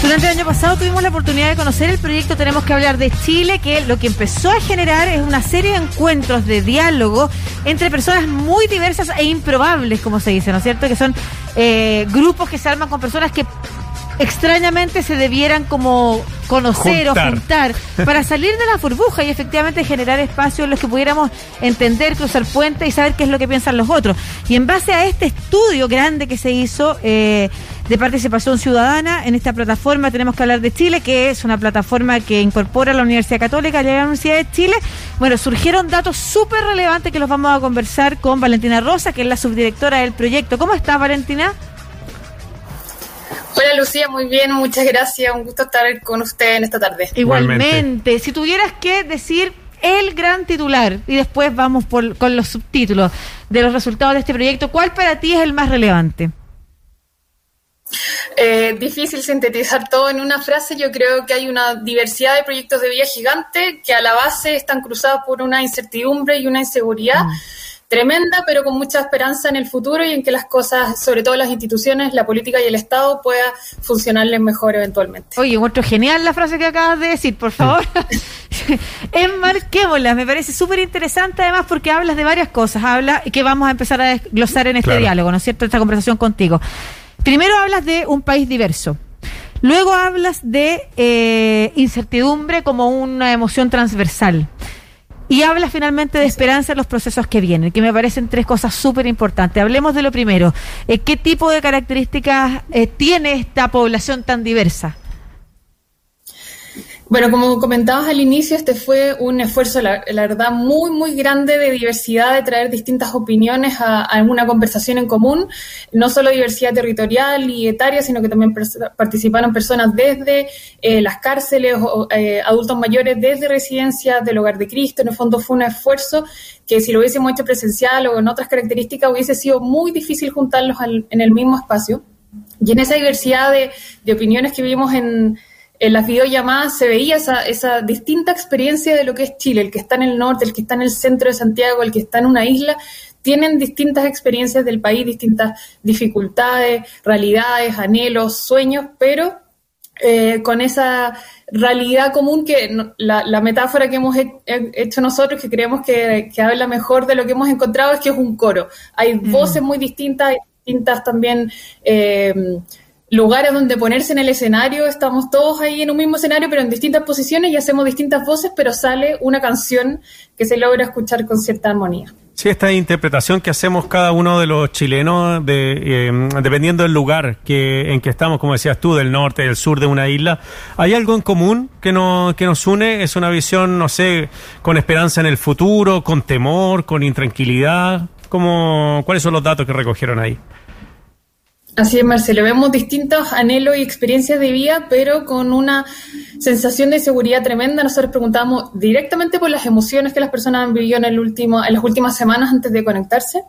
Durante el año pasado tuvimos la oportunidad de conocer el proyecto Tenemos que hablar de Chile, que lo que empezó a generar es una serie de encuentros de diálogo entre personas muy diversas e improbables, como se dice, ¿no es cierto? Que son eh, grupos que se arman con personas que extrañamente se debieran como conocer o juntar para salir de la burbuja y efectivamente generar espacios en los que pudiéramos entender, cruzar puentes y saber qué es lo que piensan los otros. Y en base a este estudio grande que se hizo eh, de participación ciudadana en esta plataforma, tenemos que hablar de Chile, que es una plataforma que incorpora la Universidad Católica y la Universidad de Chile. Bueno, surgieron datos súper relevantes que los vamos a conversar con Valentina Rosa, que es la subdirectora del proyecto. ¿Cómo estás, Valentina? Hola Lucía, muy bien, muchas gracias. Un gusto estar con usted en esta tarde. Igualmente. Si tuvieras que decir el gran titular y después vamos por, con los subtítulos de los resultados de este proyecto, ¿cuál para ti es el más relevante? Eh, difícil sintetizar todo en una frase. Yo creo que hay una diversidad de proyectos de vía gigante que a la base están cruzados por una incertidumbre y una inseguridad. Mm tremenda, pero con mucha esperanza en el futuro y en que las cosas, sobre todo las instituciones, la política y el Estado, pueda funcionarles mejor eventualmente. Oye, encuentro genial la frase que acabas de decir, por favor. Enmarquémosla, me parece súper interesante además porque hablas de varias cosas, habla que vamos a empezar a desglosar en este diálogo, ¿no es cierto? Esta conversación contigo. Primero hablas de un país diverso. Luego hablas de eh, incertidumbre como una emoción transversal. Y habla finalmente de esperanza en los procesos que vienen, que me parecen tres cosas súper importantes. Hablemos de lo primero. Eh, ¿Qué tipo de características eh, tiene esta población tan diversa? Bueno, como comentabas al inicio, este fue un esfuerzo, la, verdad, muy, muy grande de diversidad, de traer distintas opiniones a, una conversación en común, no solo diversidad territorial y etaria, sino que también participaron personas desde eh, las cárceles, o, eh, adultos mayores desde residencias del Hogar de Cristo. En el fondo fue un esfuerzo que si lo hubiésemos hecho presencial o en otras características hubiese sido muy difícil juntarlos en el mismo espacio. Y en esa diversidad de, de opiniones que vimos en en las videollamadas se veía esa, esa distinta experiencia de lo que es Chile, el que está en el norte, el que está en el centro de Santiago, el que está en una isla, tienen distintas experiencias del país, distintas dificultades, realidades, anhelos, sueños, pero eh, con esa realidad común que la, metáfora que hemos hecho nosotros, que creemos que, habla mejor de lo que hemos encontrado, es que es un coro. Hay mm. voces muy distintas, hay distintas también... Eh, lugares donde ponerse en el escenario, estamos todos ahí en un mismo escenario, pero en distintas posiciones y hacemos distintas voces, pero sale una canción que se logra escuchar con cierta armonía. Sí, esta interpretación que hacemos cada uno de los chilenos, em, dependiendo del lugar que, en que estamos, como decías tú, del norte, del sur de una isla, ¿hay algo en común que, no, que nos une? ¿Es una visión, no sé, con esperanza en el futuro, con temor, con intranquilidad? ¿Cómo, ¿Cuáles son los datos que recogieron ahí? Así es, Marcelo. Vemos distintos anhelos y experiencias de vida, pero con una sensación de seguridad tremenda. Nosotros preguntamos directamente por las emociones que las personas han vivido en, el último, en las últimas semanas antes de conectarse.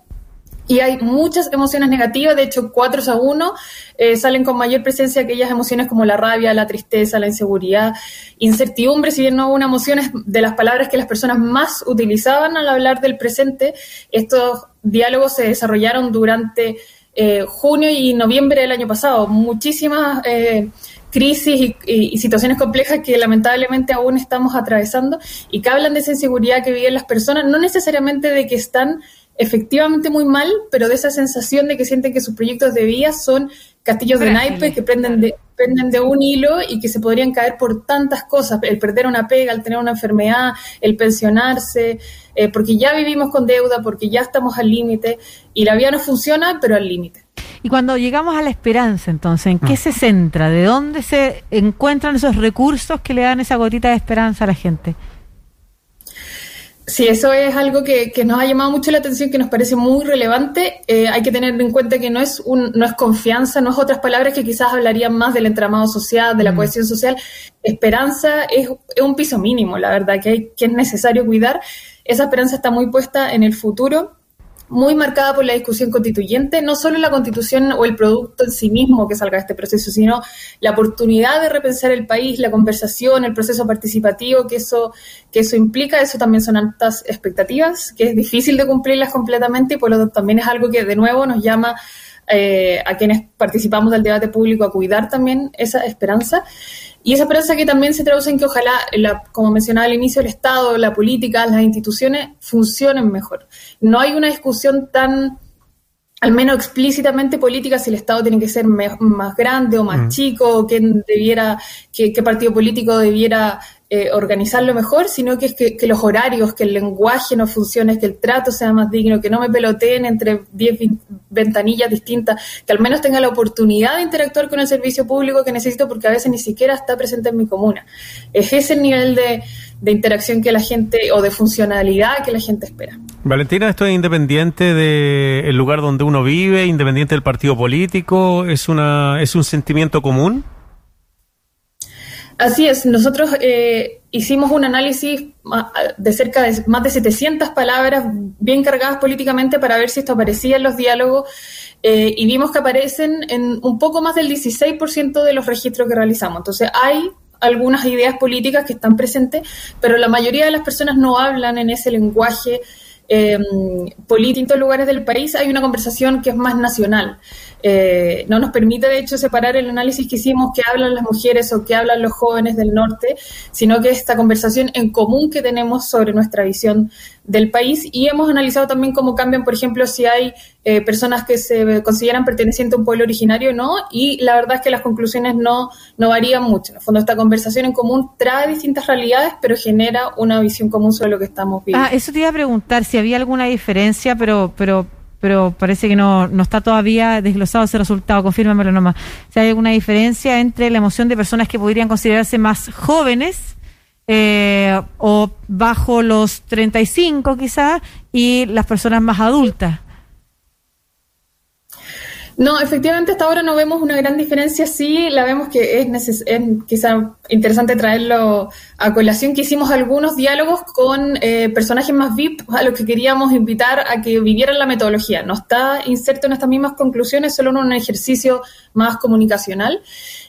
Y hay muchas emociones negativas, de hecho, cuatro a uno eh, salen con mayor presencia aquellas emociones como la rabia, la tristeza, la inseguridad, incertidumbre, si bien no una emoción, es de las palabras que las personas más utilizaban al hablar del presente. Estos diálogos se desarrollaron durante eh, junio y noviembre del año pasado. Muchísimas eh, crisis y, situaciones complejas que lamentablemente aún estamos atravesando y que hablan de esa inseguridad que viven las personas, no necesariamente de que están efectivamente muy mal, pero de esa sensación de que sienten que sus proyectos de vida son castillos de naipes que prenden de, prenden de un hilo y que se podrían caer por tantas cosas, el perder una pega, el tener una enfermedad, el pensionarse, eh, porque ya vivimos con deuda, porque ya estamos al límite y la vida no funciona, pero al límite. Y cuando llegamos a la esperanza, entonces, ¿en qué mm. se centra? ¿De dónde se encuentran esos recursos que le dan esa gotita de esperanza a la gente? Sí, eso es algo que, nos ha llamado mucho la atención, que nos parece muy relevante. Eh, hay que tener en cuenta que no es, un, no es confianza, no es otras palabras que quizás hablarían más del entramado social, de la mm. cohesión social. Esperanza es, es, un piso mínimo, la verdad, que, hay, que es necesario cuidar. Esa esperanza está muy puesta en el futuro muy marcada por la discusión constituyente, no solo la constitución o el producto en sí mismo que salga de este proceso, sino la oportunidad de repensar el país, la conversación, el proceso participativo que eso, que eso implica, eso también son altas expectativas, que es difícil de cumplirlas completamente y por lo tanto también es algo que de nuevo nos llama eh, a quienes participamos del debate público a cuidar también esa esperanza. Y esa esperanza que también se traduce en que ojalá, la, como mencionaba al inicio, el Estado, la política, las instituciones funcionen mejor. No hay una discusión tan al menos explícitamente política si el Estado tiene que ser más grande o más mm. chico, quién debiera, qué, partido político debiera eh, organizarlo mejor, sino que es que, los horarios, que el lenguaje no funcione, que el trato sea más digno, que no me peloteen entre 10 ventanillas distintas, que al menos tenga la oportunidad de interactuar con el servicio público que necesito porque a veces ni siquiera está presente en mi comuna. Es ese el nivel de, de interacción que la gente o de funcionalidad que la gente espera. Valentina, esto es independiente del lugar donde uno vive, independiente del partido político, es una es un sentimiento común. Así es, nosotros eh, hicimos un análisis de cerca de más de 700 palabras bien cargadas políticamente para ver si esto aparecía en los diálogos eh, y vimos que aparecen en un poco más del 16% de los registros que realizamos. Entonces hay algunas ideas políticas que están presentes, pero la mayoría de las personas no hablan en ese lenguaje eh, político en lugares del país. Hay una conversación que es más nacional. Eh, no nos permite, de hecho, separar el análisis que hicimos, que hablan las mujeres o que hablan los jóvenes del norte, sino que esta conversación en común que tenemos sobre nuestra visión del país y hemos analizado también cómo cambian, por ejemplo, si hay eh, personas que se consideran pertenecientes a un pueblo originario o no, y la verdad es que las conclusiones no, no varían mucho. En el fondo, esta conversación en común trae distintas realidades, pero genera una visión común sobre lo que estamos viendo. Ah, eso te iba a preguntar, si había alguna diferencia, pero, pero pero parece que no, no está todavía desglosado ese resultado, confírmamelo nomás. Si hay alguna diferencia entre la emoción de personas que podrían considerarse más jóvenes eh, o bajo los 35 quizás y las personas más adultas. No, efectivamente hasta ahora no vemos una gran diferencia. Sí, la vemos que es, es quizá interesante traerlo a colación, que hicimos algunos diálogos con eh, personajes más VIP a los que queríamos invitar a que vivieran la metodología. No está inserto en estas mismas conclusiones, solo en un ejercicio más comunicacional.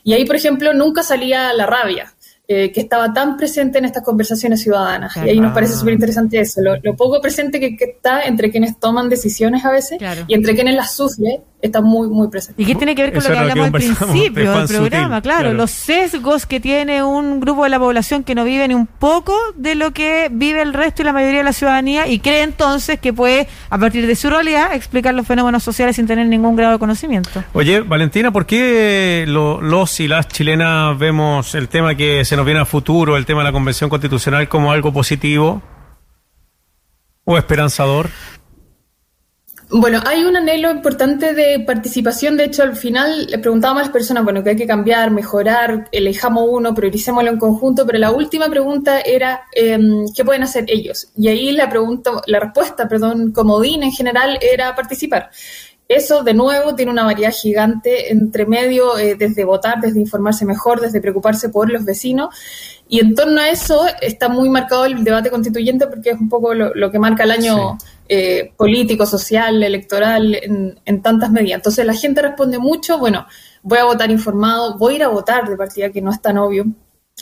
Y ahí, por ejemplo, nunca salía la rabia. Eh, que estaba tan presente en estas conversaciones ciudadanas. Y ahí nos parece súper interesante eso, lo, poco presente que, está entre quienes toman decisiones a veces y entre quienes las sufren está muy, muy presente. ¿Y qué tiene que ver con lo que hablamos al principio del programa? claro, los sesgos que tiene un grupo de la población que no vive ni un poco de lo que vive el resto y la mayoría de la ciudadanía y cree entonces que puede, a partir de su realidad, explicar los fenómenos sociales sin tener ningún grado de conocimiento. Oye, Valentina, ¿por qué los y las chilenas vemos el tema que se nos viene a futuro, el tema de la Convención Constitucional, como algo positivo o esperanzador? Bueno, hay un anhelo importante de participación. De hecho, al final le preguntábamos a las personas, bueno, que hay que cambiar, mejorar, elijamos uno, prioricémoslo en conjunto, pero la última pregunta era, em, ¿qué pueden hacer ellos? Y ahí la pregunta, la respuesta, perdón, comodín en general era participar. Eso, de nuevo, tiene una variedad gigante entre medio, eh, desde votar, desde informarse mejor, desde preocuparse por los vecinos. Y en torno a eso está muy marcado el debate constituyente porque es un poco lo, que marca el año eh, político, social, electoral, en, tantas medidas. Entonces la gente responde mucho, bueno, voy a votar informado, voy a ir a votar de partida que no es tan obvio,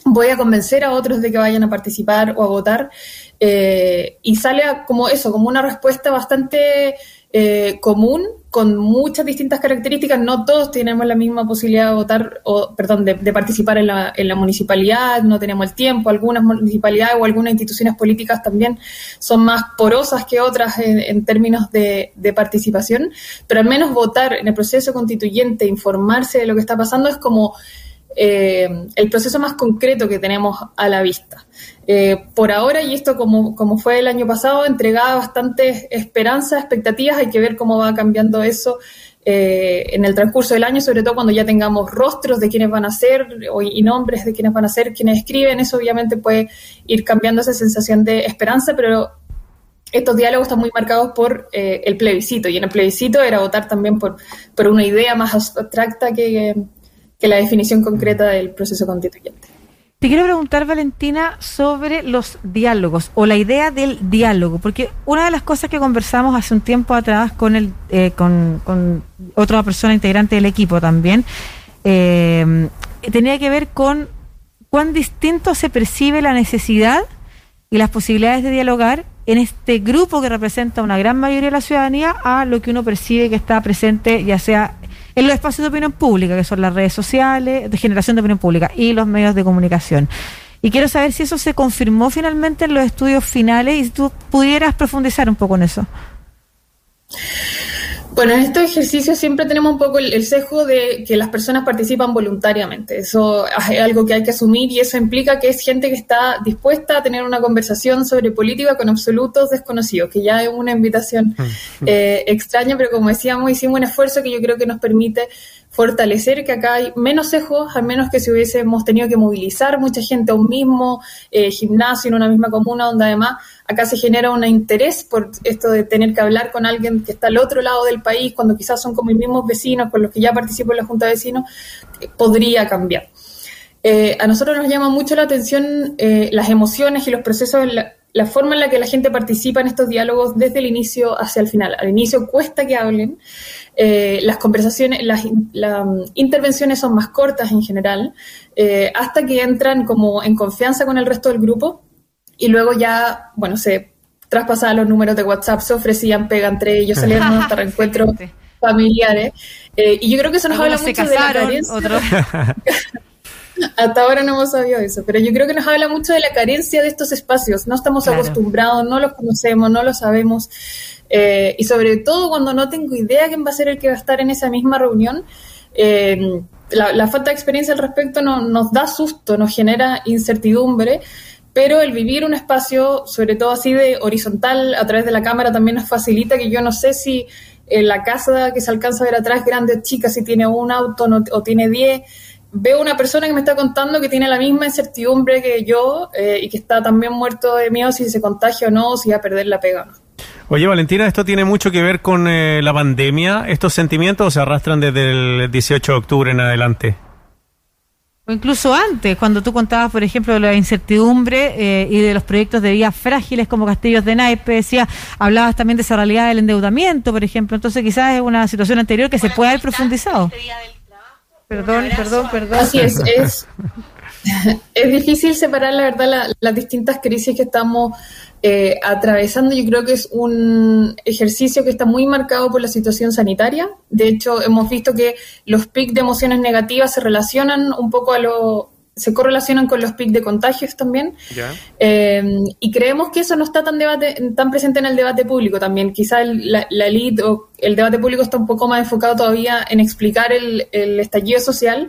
voy a convencer a otros de que vayan a participar o a votar. Eh, y sale como eso, como una respuesta bastante eh, común con muchas distintas características. No todos tenemos la misma posibilidad de votar, o perdón, de, participar en la, en la, municipalidad, no tenemos el tiempo. Algunas municipalidades o algunas instituciones políticas también son más porosas que otras en, términos de, de, participación, pero al menos votar en el proceso constituyente, informarse de lo que está pasando es como eh, el proceso más concreto que tenemos a la vista. Eh, por ahora, y esto como, como fue el año pasado, entregaba bastantes esperanzas, expectativas, hay que ver cómo va cambiando eso eh, en el transcurso del año, sobre todo cuando ya tengamos rostros de quienes van a ser y nombres de quienes van a ser, quienes escriben, eso obviamente puede ir cambiando esa sensación de esperanza, pero estos diálogos están muy marcados por el plebiscito, y en el plebiscito era votar también por, por una idea más abstracta que, que la definición concreta del proceso constituyente. Te quiero preguntar, Valentina, sobre los diálogos o la idea del diálogo, porque una de las cosas que conversamos hace un tiempo atrás con, el, eh, con, otra persona integrante del equipo también, eh, tenía que ver con cuán distinto se percibe la necesidad y las posibilidades de dialogar en este grupo que representa una gran mayoría de la ciudadanía a lo que uno percibe que está presente, ya sea en los espacios de opinión pública, que son las redes sociales, de generación de opinión pública y los medios de comunicación. Y quiero saber si eso se confirmó finalmente en los estudios finales y si tú pudieras profundizar un poco en eso. Bueno, en estos ejercicios siempre tenemos un poco el, sesgo de que las personas participan voluntariamente. Eso es algo que hay que asumir y eso implica que es gente que está dispuesta a tener una conversación sobre política con absolutos desconocidos, que ya es una invitación mm. eh, extraña, pero como decíamos, hicimos un esfuerzo que yo creo que nos permite fortalecer que acá hay menos sesgos, al menos que si hubiésemos tenido que movilizar mucha gente a un mismo eh, gimnasio en una misma comuna, donde además acá se genera un interés por esto de tener que hablar con alguien que está al otro lado del país, cuando quizás son como mis mismos vecinos, con los que ya participo en la Junta de Vecinos, eh, podría cambiar. Eh, a nosotros nos llama mucho la atención las emociones y los procesos, la, la forma en la que la gente participa en estos diálogos desde el inicio hacia el final. Al inicio cuesta que hablen, eh, las conversaciones, las, intervenciones son más cortas en general, eh, hasta que entran como en confianza con el resto del grupo y luego ya, bueno, se traspasaban los números de WhatsApp, se ofrecían pega entre ellos, salían hasta reencuentros familiares. Eh, y yo creo que eso nos habla mucho de la carencia. Hasta ahora no hemos sabido eso, pero yo creo que nos habla mucho de la carencia de estos espacios. No estamos acostumbrados, no los conocemos, no lo sabemos. Eh, y sobre todo cuando no tengo idea quién va a ser el que va a estar en esa misma reunión, eh, la, falta de experiencia al respecto nos da susto, nos genera incertidumbre, pero el vivir un espacio, sobre todo así de horizontal, a través de la cámara, también nos facilita que yo no sé si en la casa que se alcanza a ver atrás, grande o chica, si tiene un auto o tiene diez, veo una persona que me está contando que tiene la misma incertidumbre que yo eh, y que está también muerto de miedo si se contagia o no, si va a perder la pega o no. Oye, Valentina, ¿esto tiene mucho que ver con eh, la pandemia? ¿Estos sentimientos se arrastran desde el 18 de octubre en adelante? O incluso antes, cuando tú contabas, por ejemplo, de la incertidumbre eh, y de los proyectos de vías frágiles como Castillos de Naipe, decía, hablabas también de esa realidad del endeudamiento, por ejemplo. Entonces, quizás es una situación anterior que se puede haber profundizado. Perdón, perdón, perdón. Así es, es, es difícil separar, la verdad, las distintas crisis que estamos eh, atravesando. Yo creo que es un ejercicio que está muy marcado por la situación sanitaria. De hecho, hemos visto que los pics de emociones negativas se relacionan un poco a lo se correlacionan con los pics de contagios también. Eh, y creemos que eso no está tan debate, tan presente en el debate público también. Quizá la, la elite o el debate público está un poco más enfocado todavía en explicar el, el estallido social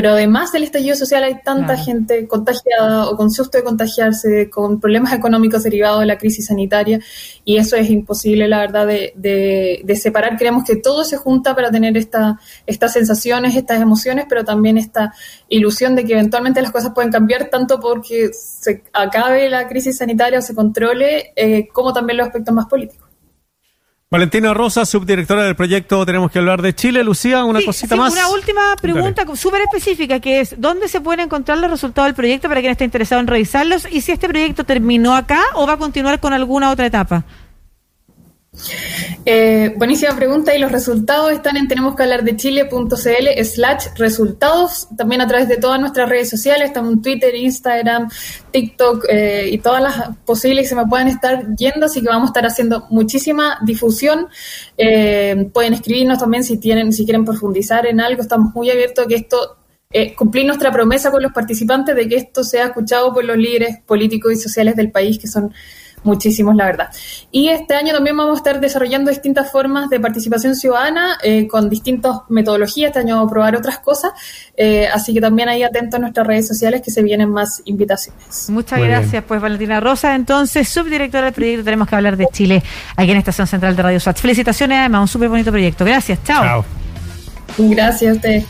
pero además del estallido social hay tanta gente contagiada o con susto de contagiarse, con problemas económicos derivados de la crisis sanitaria, y eso es imposible, la verdad, de, de, separar. Creemos que todo se junta para tener esta, estas sensaciones, estas emociones, pero también esta ilusión de que eventualmente las cosas pueden cambiar, tanto porque se acabe la crisis sanitaria o se controle, eh, como también los aspectos más políticos. Valentina Rosa, subdirectora del proyecto Tenemos que hablar de Chile. Lucía, una cosita más. Una última pregunta súper específica, que es, ¿dónde se pueden encontrar los resultados del proyecto para quien esté interesado en revisarlos? Y si este proyecto terminó acá o va a continuar con alguna otra etapa. Eh, buenísima pregunta y los resultados están en tenemos que hablar de chile.cl slash resultados, también a través de todas nuestras redes sociales, estamos en Twitter, Instagram, TikTok eh, y todas las posibles que se me puedan estar yendo, así que vamos a estar haciendo muchísima difusión. Eh, pueden escribirnos también si tienen, si quieren profundizar en algo, estamos muy abiertos a que esto eh, cumplir nuestra promesa con los participantes de que esto sea escuchado por los líderes políticos y sociales del país, que son muchísimos, la verdad. Y este año también vamos a estar desarrollando distintas formas de participación ciudadana eh, con distintas metodologías. Este año vamos a probar otras cosas. Eh, así que también ahí atentos a nuestras redes sociales que se vienen más invitaciones. Muchas gracias, pues Valentina Rosa. Entonces, subdirectora del proyecto Tenemos que hablar de Chile aquí en Estación Central de Radio SAT. Felicitaciones, además, un súper bonito proyecto. Gracias, chao. Chao. Gracias a ustedes.